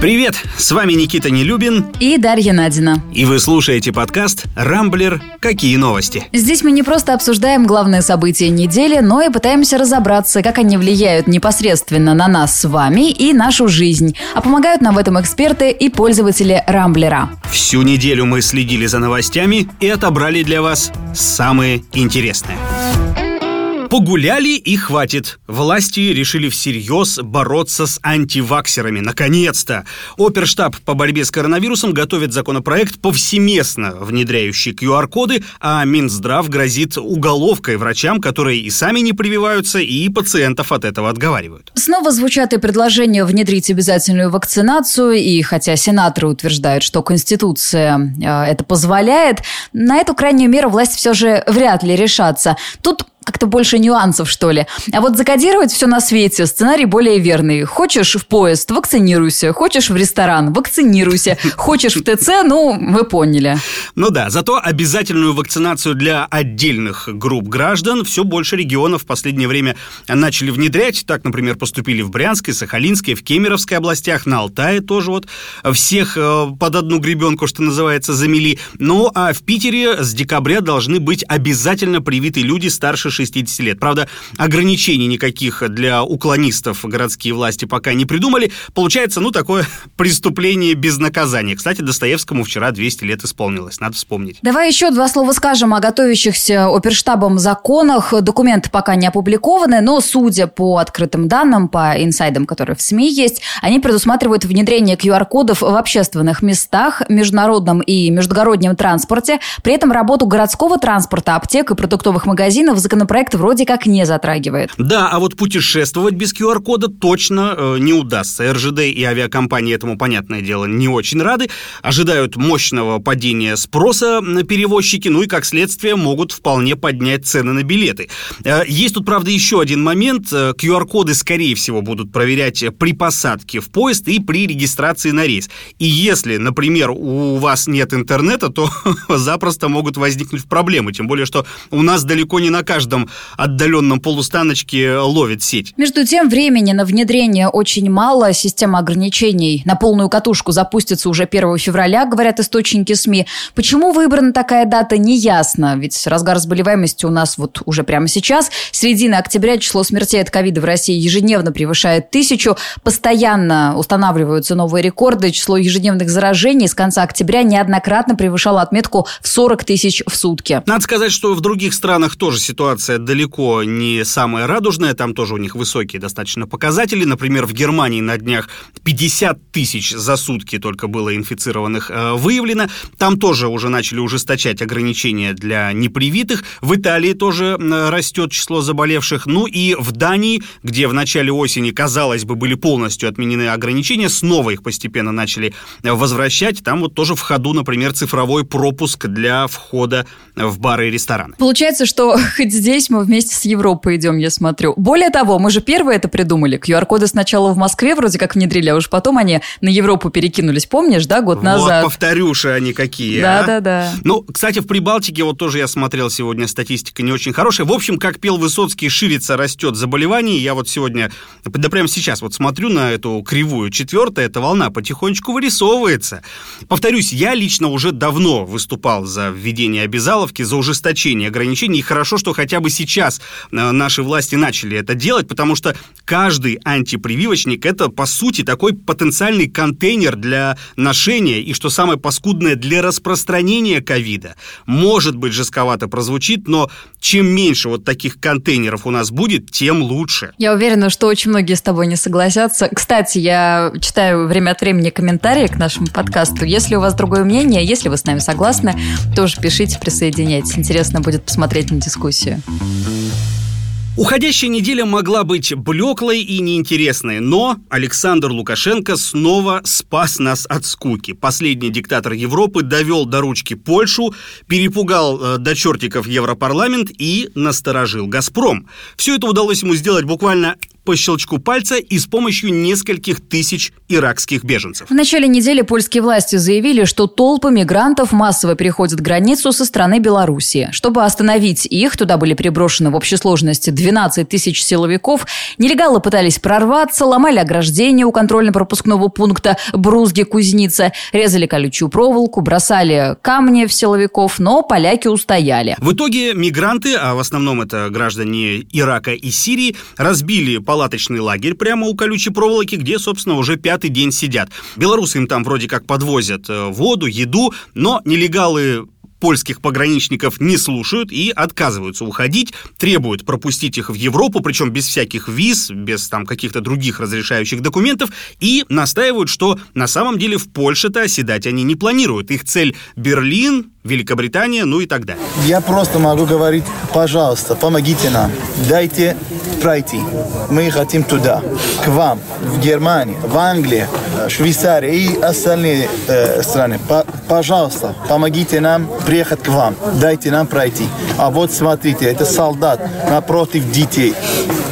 Привет, с вами Никита Нелюбин и Дарья Надина. И вы слушаете подкаст «Рамблер. Какие новости?». Здесь мы не просто обсуждаем главные события недели, но и пытаемся разобраться, как они влияют непосредственно на нас с вами и нашу жизнь. А помогают нам в этом эксперты и пользователи Рамблера. Всю неделю мы следили за новостями и отобрали для вас самые интересные. Погуляли и хватит. Власти решили всерьез бороться с антиваксерами. Наконец-то! Оперштаб по борьбе с коронавирусом готовит законопроект, повсеместно внедряющий QR-коды, а Минздрав грозит уголовкой врачам, которые и сами не прививаются, и пациентов от этого отговаривают. Снова звучат и предложения внедрить обязательную вакцинацию, и хотя сенаторы утверждают, что Конституция э, это позволяет, на эту крайнюю меру власть все же вряд ли решатся. Тут как-то больше нюансов, что ли. А вот закодировать все на свете, сценарий более верный. Хочешь в поезд, вакцинируйся. Хочешь в ресторан, вакцинируйся. Хочешь в ТЦ, ну, вы поняли. Ну да, зато обязательную вакцинацию для отдельных групп граждан все больше регионов в последнее время начали внедрять. Так, например, поступили в Брянской, Сахалинской, в Кемеровской областях, на Алтае тоже вот всех э, под одну гребенку, что называется, замели. Ну, а в Питере с декабря должны быть обязательно привиты люди старше 60 лет. Правда, ограничений никаких для уклонистов городские власти пока не придумали. Получается, ну, такое преступление без наказания. Кстати, Достоевскому вчера 200 лет исполнилось, надо вспомнить. Давай еще два слова скажем о готовящихся оперштабом законах. Документы пока не опубликованы, но, судя по открытым данным, по инсайдам, которые в СМИ есть, они предусматривают внедрение QR-кодов в общественных местах, международном и междугороднем транспорте, при этом работу городского транспорта, аптек и продуктовых магазинов закон законопроект вроде как не затрагивает. Да, а вот путешествовать без QR-кода точно э, не удастся. РЖД и авиакомпании этому, понятное дело, не очень рады. Ожидают мощного падения спроса на перевозчики, ну и, как следствие, могут вполне поднять цены на билеты. Э, есть тут, правда, еще один момент. QR-коды, э, скорее всего, будут проверять при посадке в поезд и при регистрации на рейс. И если, например, у вас нет интернета, то запросто могут возникнуть проблемы. Тем более, что у нас далеко не на каждом каждом отдаленном полустаночке ловит сеть. Между тем, времени на внедрение очень мало. Система ограничений на полную катушку запустится уже 1 февраля, говорят источники СМИ. Почему выбрана такая дата, не ясно. Ведь разгар заболеваемости у нас вот уже прямо сейчас. С середины октября число смертей от ковида в России ежедневно превышает тысячу. Постоянно устанавливаются новые рекорды. Число ежедневных заражений с конца октября неоднократно превышало отметку в 40 тысяч в сутки. Надо сказать, что в других странах тоже ситуация ситуация далеко не самая радужная, там тоже у них высокие достаточно показатели. Например, в Германии на днях 50 тысяч за сутки только было инфицированных э, выявлено. Там тоже уже начали ужесточать ограничения для непривитых. В Италии тоже растет число заболевших. Ну и в Дании, где в начале осени, казалось бы, были полностью отменены ограничения, снова их постепенно начали возвращать. Там вот тоже в ходу, например, цифровой пропуск для входа в бары и рестораны. Получается, что хоть здесь мы вместе с Европой идем, я смотрю. Более того, мы же первые это придумали. QR-коды сначала в Москве вроде как внедрили, а уж потом они на Европу перекинулись. Помнишь, да, год вот, назад? повторюши они какие, Да, а? да, да. Ну, кстати, в Прибалтике вот тоже я смотрел сегодня, статистика не очень хорошая. В общем, как пел Высоцкий, ширится, растет заболевание. Я вот сегодня, да прямо сейчас вот смотрю на эту кривую. Четвертая эта волна потихонечку вырисовывается. Повторюсь, я лично уже давно выступал за введение обязаловки, за ужесточение ограничений. И хорошо, что хотя бы сейчас э, наши власти начали это делать, потому что каждый антипрививочник это, по сути, такой потенциальный контейнер для ношения и, что самое паскудное, для распространения ковида. Может быть, жестковато прозвучит, но чем меньше вот таких контейнеров у нас будет, тем лучше. Я уверена, что очень многие с тобой не согласятся. Кстати, я читаю время от времени комментарии к нашему подкасту. Если у вас другое мнение, если вы с нами согласны, тоже пишите, присоединяйтесь. Интересно будет посмотреть на дискуссию. Уходящая неделя могла быть блеклой и неинтересной, но Александр Лукашенко снова спас нас от скуки. Последний диктатор Европы довел до ручки Польшу, перепугал э, до чертиков Европарламент и насторожил «Газпром». Все это удалось ему сделать буквально по щелчку пальца и с помощью нескольких тысяч иракских беженцев. В начале недели польские власти заявили, что толпы мигрантов массово переходят границу со стороны Беларуси. Чтобы остановить их, туда были приброшены в общей сложности 12 тысяч силовиков. Нелегалы пытались прорваться, ломали ограждение у контрольно-пропускного пункта Брузги-Кузница, резали колючую проволоку, бросали камни в силовиков, но поляки устояли. В итоге мигранты, а в основном это граждане Ирака и Сирии, разбили палаточный лагерь прямо у колючей проволоки, где, собственно, уже пятый день сидят. Белорусы им там вроде как подвозят э, воду, еду, но нелегалы польских пограничников не слушают и отказываются уходить, требуют пропустить их в Европу, причем без всяких виз, без там каких-то других разрешающих документов, и настаивают, что на самом деле в Польше-то оседать они не планируют. Их цель Берлин, Великобритания, ну и так далее. Я просто могу говорить, пожалуйста, помогите нам, дайте пройти. Мы хотим туда, к вам, в Германию, в Англию, Швейцарию и остальные э, страны. По пожалуйста, помогите нам приехать к вам, дайте нам пройти. А вот смотрите, это солдат напротив детей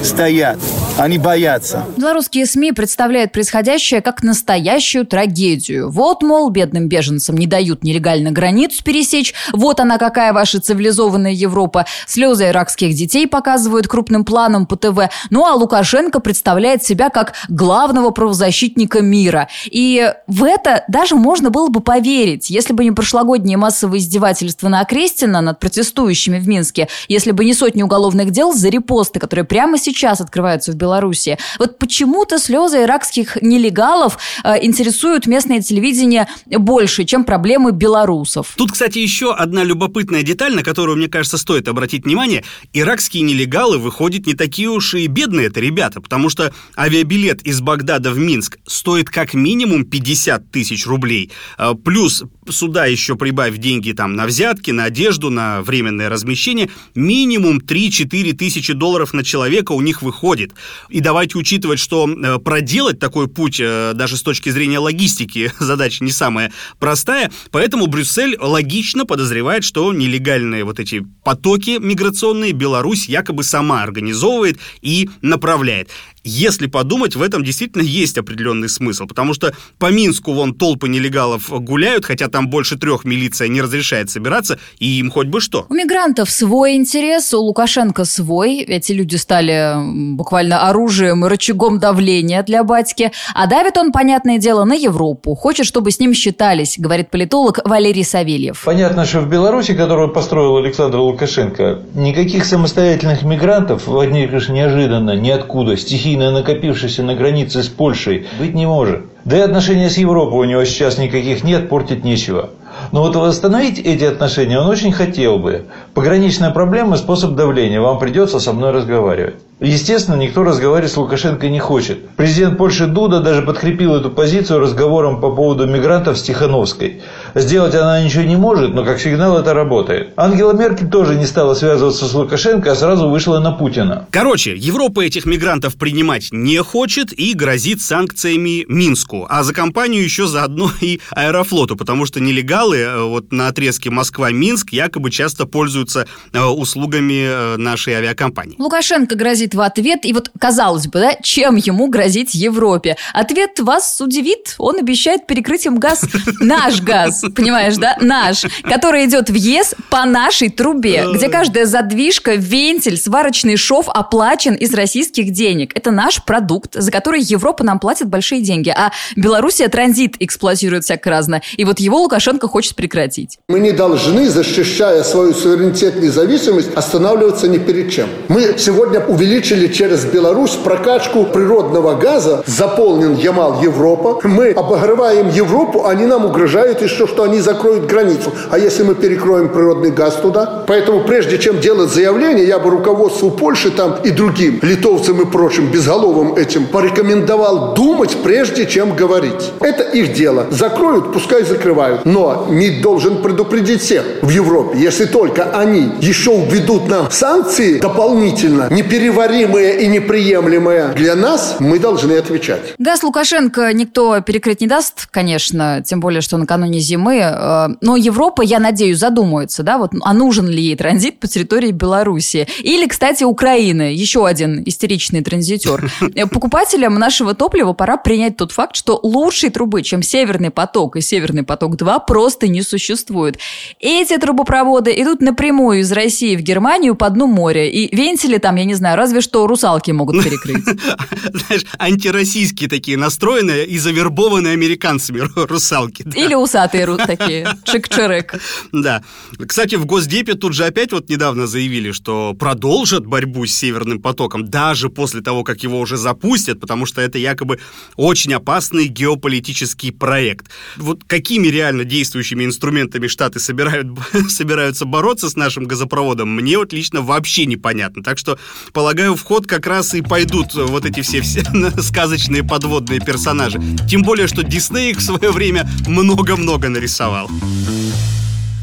стоят. Они боятся. Белорусские СМИ представляют происходящее как настоящую трагедию. Вот, мол, бедным беженцам не дают нелегально границу пересечь. Вот она какая ваша цивилизованная Европа. Слезы иракских детей показывают крупным планом по ТВ. Ну а Лукашенко представляет себя как главного правозащитника мира. И в это даже можно было бы поверить, если бы не прошлогодние массовые издевательства на Окрестина над протестующими в Минске, если бы не сотни уголовных дел за репосты, которые прямо сейчас открываются в Беларуси Беларуси. Вот почему-то слезы иракских нелегалов э, интересуют местное телевидение больше, чем проблемы белорусов. Тут, кстати, еще одна любопытная деталь, на которую, мне кажется, стоит обратить внимание. Иракские нелегалы, выходят не такие уж и бедные это ребята, потому что авиабилет из Багдада в Минск стоит как минимум 50 тысяч рублей. Э, плюс сюда еще прибавь деньги там на взятки, на одежду, на временное размещение. Минимум 3-4 тысячи долларов на человека у них выходит. И давайте учитывать, что э, проделать такой путь э, даже с точки зрения логистики задача не самая простая, поэтому Брюссель логично подозревает, что нелегальные вот эти потоки миграционные Беларусь якобы сама организовывает и направляет. Если подумать, в этом действительно есть определенный смысл, потому что по Минску вон толпы нелегалов гуляют, хотя там больше трех милиция не разрешает собираться, и им хоть бы что. У мигрантов свой интерес, у Лукашенко свой. Эти люди стали буквально оружием рычагом давления для батьки. А давит он, понятное дело, на Европу. Хочет, чтобы с ним считались, говорит политолог Валерий Савельев. Понятно, что в Беларуси, которую построил Александр Лукашенко, никаких самостоятельных мигрантов, возникших неожиданно, ниоткуда, стихийно накопившийся на границе с Польшей, быть не может. Да и отношения с Европой у него сейчас никаких нет, портить нечего. Но вот восстановить эти отношения он очень хотел бы. Пограничная проблема – способ давления. Вам придется со мной разговаривать. Естественно, никто разговаривать с Лукашенко не хочет. Президент Польши Дуда даже подкрепил эту позицию разговором по поводу мигрантов с Тихановской. Сделать она ничего не может, но как сигнал это работает. Ангела Меркель тоже не стала связываться с Лукашенко, а сразу вышла на Путина. Короче, Европа этих мигрантов принимать не хочет и грозит санкциями Минску. А за компанию еще заодно и Аэрофлоту, потому что нелегалы э, вот на отрезке Москва-Минск якобы часто пользуются э, услугами э, нашей авиакомпании. Лукашенко грозит грозит в ответ. И вот, казалось бы, да, чем ему грозить Европе? Ответ вас удивит. Он обещает перекрыть им газ. Наш газ, понимаешь, да? Наш. Который идет в ЕС по нашей трубе, где каждая задвижка, вентиль, сварочный шов оплачен из российских денег. Это наш продукт, за который Европа нам платит большие деньги. А Белоруссия транзит эксплуатирует всяко разно. И вот его Лукашенко хочет прекратить. Мы не должны, защищая свою суверенитет и независимость, останавливаться ни перед чем. Мы сегодня увеличили увеличили через Беларусь прокачку природного газа, заполнен Ямал Европа. Мы обогреваем Европу, они нам угрожают еще, что они закроют границу. А если мы перекроем природный газ туда? Поэтому прежде чем делать заявление, я бы руководству Польши там и другим, литовцам и прочим, безголовым этим, порекомендовал думать, прежде чем говорить. Это их дело. Закроют, пускай закрывают. Но МИД должен предупредить всех в Европе. Если только они еще введут нам санкции дополнительно, не переводят непереваримое и неприемлемое для нас, мы должны отвечать. Газ Лукашенко никто перекрыть не даст, конечно, тем более, что накануне зимы мы, э, но Европа, я надеюсь, задумается, да, вот, а нужен ли ей транзит по территории Беларуси? Или, кстати, Украины, еще один истеричный транзитер. Покупателям нашего топлива пора принять тот факт, что лучшей трубы, чем Северный поток и Северный поток-2, просто не существует. Эти трубопроводы идут напрямую из России в Германию по дну моря, и вентили там, я не знаю, разве что русалки могут перекрыть. Знаешь, антироссийские такие настроенные и завербованные американцами русалки. Или усатые рут такие, чик-чирик. Да. Кстати, в Госдепе тут же опять вот недавно заявили, что продолжат борьбу с Северным потоком, даже после того, как его уже запустят, потому что это якобы очень опасный геополитический проект. Вот какими реально действующими инструментами Штаты собирают, собираются бороться с нашим газопроводом, мне вот лично вообще непонятно. Так что, полагаю, в ход как раз и пойдут вот эти все, все сказочные подводные персонажи. Тем более, что Дисней в свое время много-много нарисовал.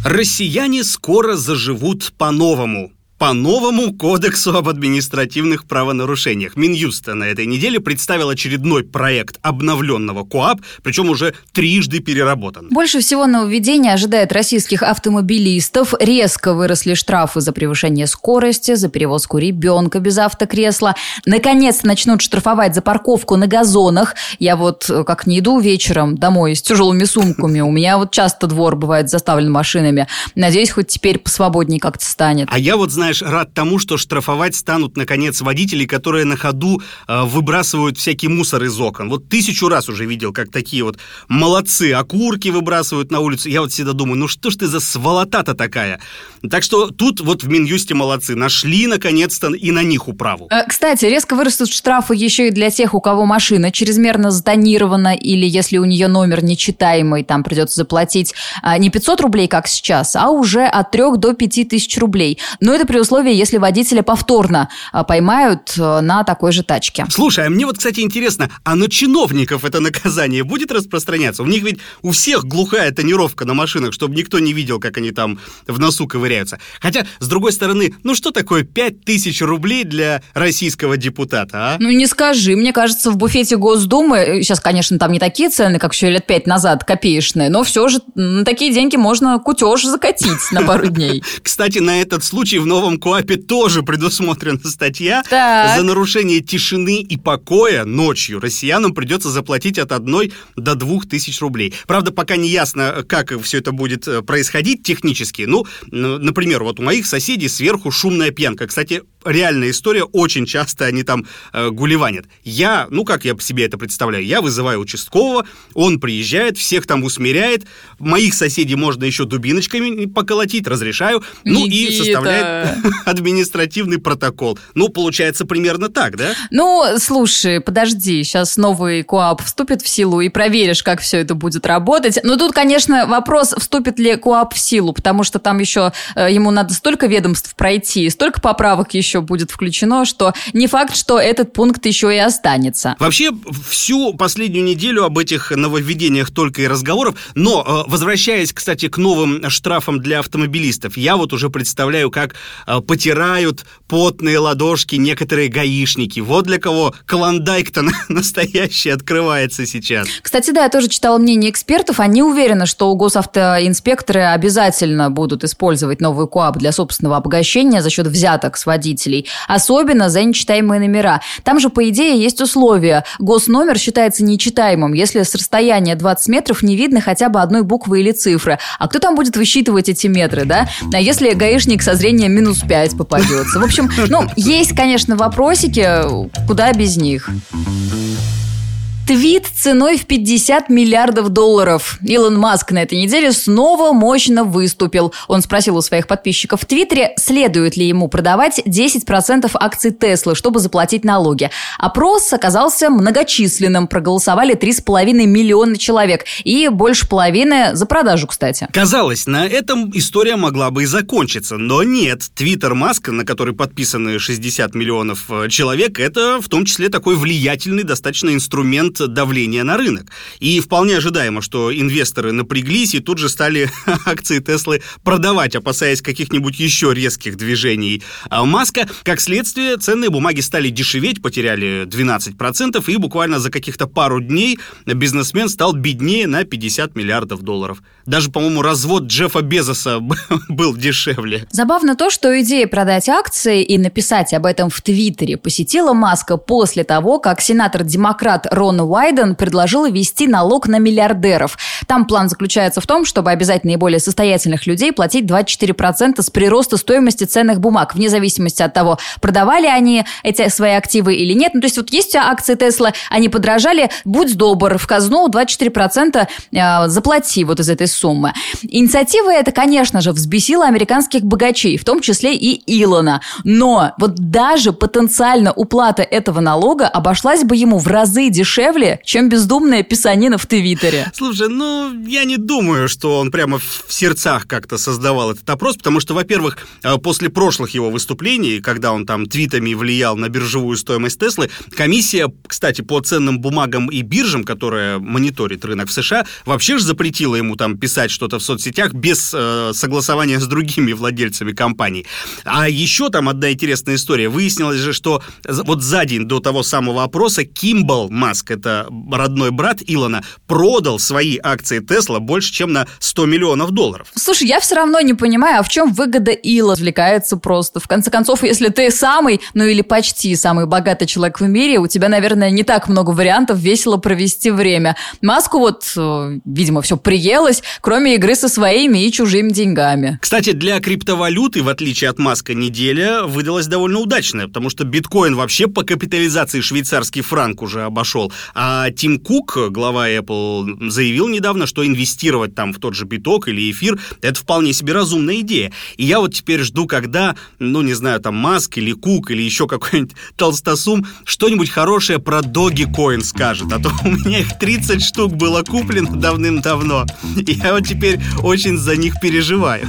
Россияне скоро заживут по-новому по новому кодексу об административных правонарушениях. Минюст на этой неделе представил очередной проект обновленного КОАП, причем уже трижды переработан. Больше всего нововведения ожидает российских автомобилистов. Резко выросли штрафы за превышение скорости, за перевозку ребенка без автокресла. Наконец начнут штрафовать за парковку на газонах. Я вот э, как не иду вечером домой с тяжелыми сумками, у меня вот часто двор бывает заставлен машинами. Надеюсь, хоть теперь посвободнее как-то станет. А я вот, знаю знаешь, рад тому, что штрафовать станут, наконец, водители, которые на ходу э, выбрасывают всякий мусор из окон. Вот тысячу раз уже видел, как такие вот молодцы окурки выбрасывают на улицу. Я вот всегда думаю, ну что ж ты за сволота-то такая? Так что тут вот в Минюсте молодцы. Нашли, наконец-то, и на них управу. Э, кстати, резко вырастут штрафы еще и для тех, у кого машина чрезмерно затонирована, или если у нее номер нечитаемый, там придется заплатить а, не 500 рублей, как сейчас, а уже от 3 до 5 тысяч рублей. Но это условии, если водителя повторно а, поймают э, на такой же тачке. Слушай, а мне вот, кстати, интересно, а на чиновников это наказание будет распространяться? У них ведь у всех глухая тонировка на машинах, чтобы никто не видел, как они там в носу ковыряются. Хотя, с другой стороны, ну что такое 5000 рублей для российского депутата, а? Ну не скажи, мне кажется, в буфете Госдумы, сейчас, конечно, там не такие цены, как еще лет пять назад, копеечные, но все же на такие деньги можно кутеж закатить на пару дней. Кстати, на этот случай в новом новом КОАПе тоже предусмотрена статья. Так. За нарушение тишины и покоя ночью россиянам придется заплатить от одной до двух тысяч рублей. Правда, пока не ясно, как все это будет э, происходить технически. Ну, например, вот у моих соседей сверху шумная пьянка. Кстати, реальная история, очень часто они там э, гулеванят. Я, ну как я себе это представляю, я вызываю участкового, он приезжает, всех там усмиряет, моих соседей можно еще дубиночками поколотить, разрешаю, ну Никита. и составляет административный протокол. Ну, получается примерно так, да? Ну, слушай, подожди, сейчас новый КОАП вступит в силу и проверишь, как все это будет работать. Но тут, конечно, вопрос, вступит ли КОАП в силу, потому что там еще э, ему надо столько ведомств пройти, столько поправок еще еще будет включено, что не факт, что этот пункт еще и останется. Вообще, всю последнюю неделю об этих нововведениях только и разговоров, но, э, возвращаясь, кстати, к новым штрафам для автомобилистов, я вот уже представляю, как э, потирают потные ладошки некоторые гаишники. Вот для кого клондайк-то настоящий открывается сейчас. Кстати, да, я тоже читала мнение экспертов. Они уверены, что госавтоинспекторы обязательно будут использовать новый КОАП для собственного обогащения за счет взяток с водителей водителей, особенно за нечитаемые номера. Там же, по идее, есть условия. Госномер считается нечитаемым, если с расстояния 20 метров не видно хотя бы одной буквы или цифры. А кто там будет высчитывать эти метры, да? А если гаишник со зрением минус 5 попадется? В общем, ну, есть, конечно, вопросики, куда без них. Твит ценой в 50 миллиардов долларов. Илон Маск на этой неделе снова мощно выступил. Он спросил у своих подписчиков в Твиттере, следует ли ему продавать 10% акций Теслы, чтобы заплатить налоги. Опрос оказался многочисленным. Проголосовали 3,5 миллиона человек. И больше половины за продажу, кстати. Казалось, на этом история могла бы и закончиться. Но нет. Твиттер Маска, на который подписаны 60 миллионов э, человек, это в том числе такой влиятельный достаточно инструмент оказывают давление на рынок. И вполне ожидаемо, что инвесторы напряглись и тут же стали акции Теслы продавать, опасаясь каких-нибудь еще резких движений а Маска. Как следствие, ценные бумаги стали дешеветь, потеряли 12%, и буквально за каких-то пару дней бизнесмен стал беднее на 50 миллиардов долларов. Даже, по-моему, развод Джеффа Безоса был дешевле. Забавно то, что идея продать акции и написать об этом в Твиттере посетила Маска после того, как сенатор-демократ Рон Уайден предложил ввести налог на миллиардеров. Там план заключается в том, чтобы обязать наиболее состоятельных людей платить 24% с прироста стоимости ценных бумаг, вне зависимости от того, продавали они эти свои активы или нет. Ну, то есть вот есть акции Тесла, они подражали, будь добр, в казну 24% э, заплати вот из этой суммы. Инициатива эта, конечно же, взбесила американских богачей, в том числе и Илона. Но вот даже потенциально уплата этого налога обошлась бы ему в разы дешевле, чем бездумная писанина в Твиттере. Слушай, ну, я не думаю, что он прямо в сердцах как-то создавал этот опрос, потому что, во-первых, э, после прошлых его выступлений, когда он там твитами влиял на биржевую стоимость Теслы, комиссия, кстати, по ценным бумагам и биржам, которая мониторит рынок в США, вообще же запретила ему там писать что-то в соцсетях без э, согласования с другими владельцами компаний. А еще там одна интересная история. Выяснилось же, что вот за день до того самого опроса Кимбл Маск, это родной брат Илона, продал свои акции Тесла больше, чем на 100 миллионов долларов. Слушай, я все равно не понимаю, а в чем выгода Ила развлекается просто. В конце концов, если ты самый, ну или почти самый богатый человек в мире, у тебя, наверное, не так много вариантов весело провести время. Маску вот, э, видимо, все приелось, кроме игры со своими и чужими деньгами. Кстати, для криптовалюты, в отличие от Маска, неделя выдалась довольно удачная, потому что биткоин вообще по капитализации швейцарский франк уже обошел. А Тим Кук, глава Apple, заявил недавно, что инвестировать там в тот же биток или эфир – это вполне себе разумная идея. И я вот теперь жду, когда, ну, не знаю, там Маск или Кук или еще какой-нибудь толстосум что-нибудь хорошее про Dogecoin скажет. А то у меня их 30 штук было куплено давным-давно. И я вот теперь очень за них переживаю.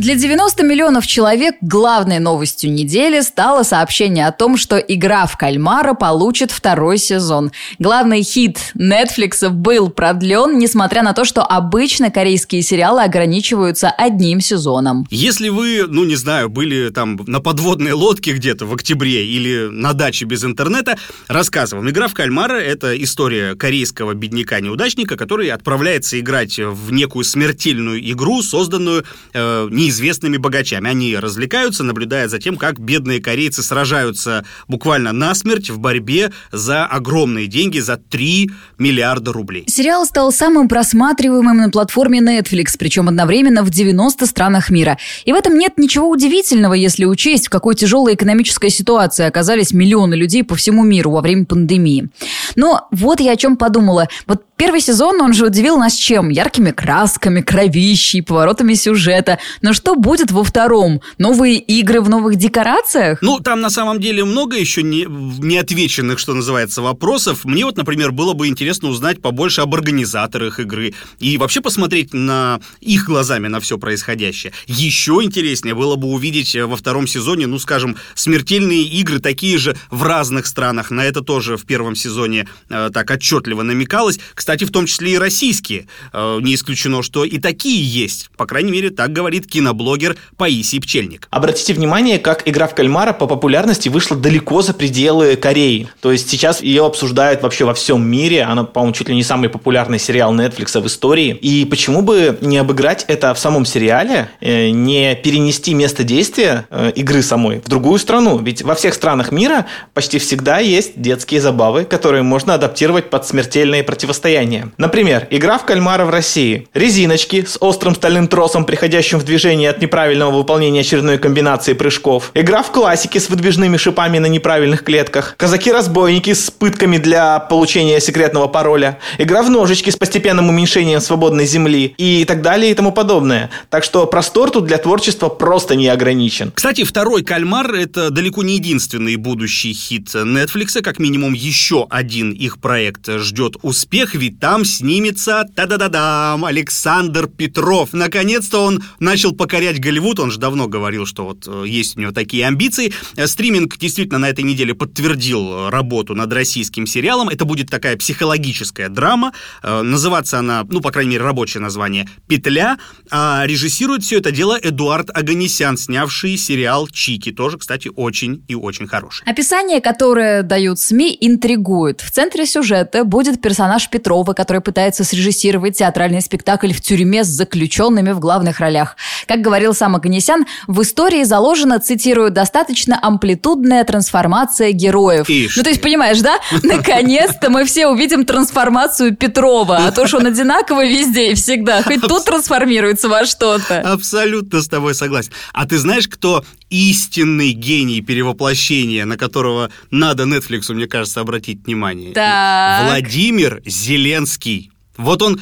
Для 90 миллионов человек главной новостью недели стало сообщение о том, что игра в кальмара получит второй сезон. Главный хит Netflix был продлен, несмотря на то, что обычно корейские сериалы ограничиваются одним сезоном. Если вы, ну не знаю, были там на подводной лодке где-то в октябре или на даче без интернета, рассказываем. Игра в кальмара – это история корейского бедняка-неудачника, который отправляется играть в некую смертельную игру, созданную э, не известными богачами. Они развлекаются, наблюдая за тем, как бедные корейцы сражаются буквально насмерть в борьбе за огромные деньги, за 3 миллиарда рублей. Сериал стал самым просматриваемым на платформе Netflix, причем одновременно в 90 странах мира. И в этом нет ничего удивительного, если учесть, в какой тяжелой экономической ситуации оказались миллионы людей по всему миру во время пандемии. Но вот я о чем подумала. Вот первый сезон, он же удивил нас чем? Яркими красками, кровищей, поворотами сюжета. Но что будет во втором? Новые игры в новых декорациях? Ну, там на самом деле много еще не, неотвеченных, что называется, вопросов. Мне вот, например, было бы интересно узнать побольше об организаторах игры и вообще посмотреть на их глазами на все происходящее. Еще интереснее было бы увидеть во втором сезоне, ну, скажем, смертельные игры такие же в разных странах. На это тоже в первом сезоне э, так отчетливо намекалось. Кстати, в том числе и российские. Э, не исключено, что и такие есть. По крайней мере, так говорит киноблогер Паисий Пчельник. Обратите внимание, как игра в кальмара по популярности вышла далеко за пределы Кореи. То есть сейчас ее обсуждают вообще во всем мире. Она, по-моему, чуть ли не самый популярный сериал Netflix в истории. И почему бы не обыграть это в самом сериале, э, не перенести место действия э, игры самой в другую страну? Ведь во всех странах мира почти всегда есть детские забавы, которые можно адаптировать под смертельные противостояния. Например, игра в кальмара в России. Резиночки с острым стальным тросом, приходящим в движение от неправильного выполнения очередной комбинации прыжков. Игра в классики с выдвижными шипами на неправильных клетках. Казаки-разбойники с пытками для получения секретного пароля. Игра в ножички с постепенным уменьшением свободной земли. И так далее и тому подобное. Так что простор тут для творчества просто не ограничен. Кстати, второй «Кальмар» — это далеко не единственный будущий хит Netflix. Как минимум еще один их проект ждет успех, ведь там снимется, та-да-да-дам, Александр Петров. Наконец-то он начал покорять Голливуд, он же давно говорил, что вот э, есть у него такие амбиции. Э, стриминг действительно на этой неделе подтвердил работу над российским сериалом. Это будет такая психологическая драма. Называться она, ну, по крайней мере, рабочее название «Петля». А режиссирует все это дело Эдуард Аганесян, снявший сериал «Чики». Тоже, кстати, очень и очень хороший. Описание, которое дают СМИ, интригует. В центре сюжета будет персонаж Петрова, который пытается срежиссировать театральный спектакль в тюрьме с заключенными в главных ролях. Как говорил сам Аганесян, в истории заложена, цитирую, достаточно амплитудная трансформация героев. Ишь ну, то есть, понимаешь, да? Наконец-то мы все увидим трансформацию Петрова, а то, что он одинаково везде и всегда, хоть тут трансформируется во что-то. Абсолютно с тобой согласен. А ты знаешь, кто истинный гений перевоплощения, на которого надо Netflix, мне кажется, обратить внимание? Так. Владимир Зеленский. Вот он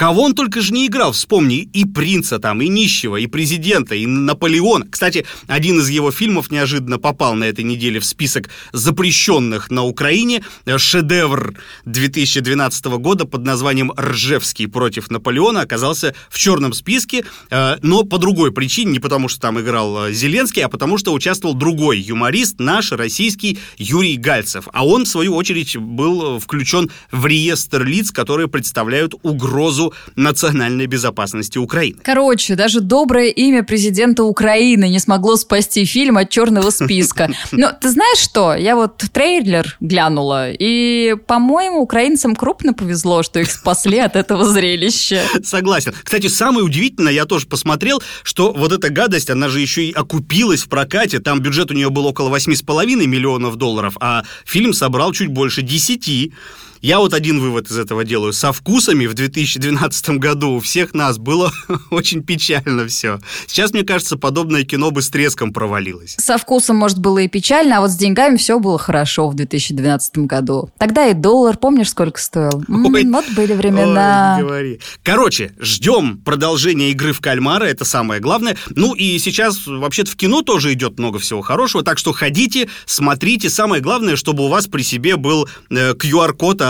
кого он только же не играл, вспомни, и принца там, и нищего, и президента, и Наполеона. Кстати, один из его фильмов неожиданно попал на этой неделе в список запрещенных на Украине. Шедевр 2012 года под названием «Ржевский против Наполеона» оказался в черном списке, э, но по другой причине, не потому что там играл э, Зеленский, а потому что участвовал другой юморист, наш российский Юрий Гальцев. А он, в свою очередь, был включен в реестр лиц, которые представляют угрозу национальной безопасности Украины. Короче, даже доброе имя президента Украины не смогло спасти фильм от черного списка. Но ты знаешь что? Я вот трейлер глянула, и, по-моему, украинцам крупно повезло, что их спасли от этого зрелища. Согласен. Кстати, самое удивительное, я тоже посмотрел, что вот эта гадость, она же еще и окупилась в прокате. Там бюджет у нее был около 8,5 миллионов долларов, а фильм собрал чуть больше 10. Я вот один вывод из этого делаю. Со вкусами в 2012 году у всех нас было очень печально все. Сейчас, мне кажется, подобное кино бы с треском провалилось. Со вкусом, может, было и печально, а вот с деньгами все было хорошо в 2012 году. Тогда и доллар, помнишь, сколько стоил? Ой, вот были времена. Ой, говори. Короче, ждем продолжения игры в кальмара, это самое главное. Ну и сейчас вообще-то в кино тоже идет много всего хорошего, так что ходите, смотрите. Самое главное, чтобы у вас при себе был э, QR-код о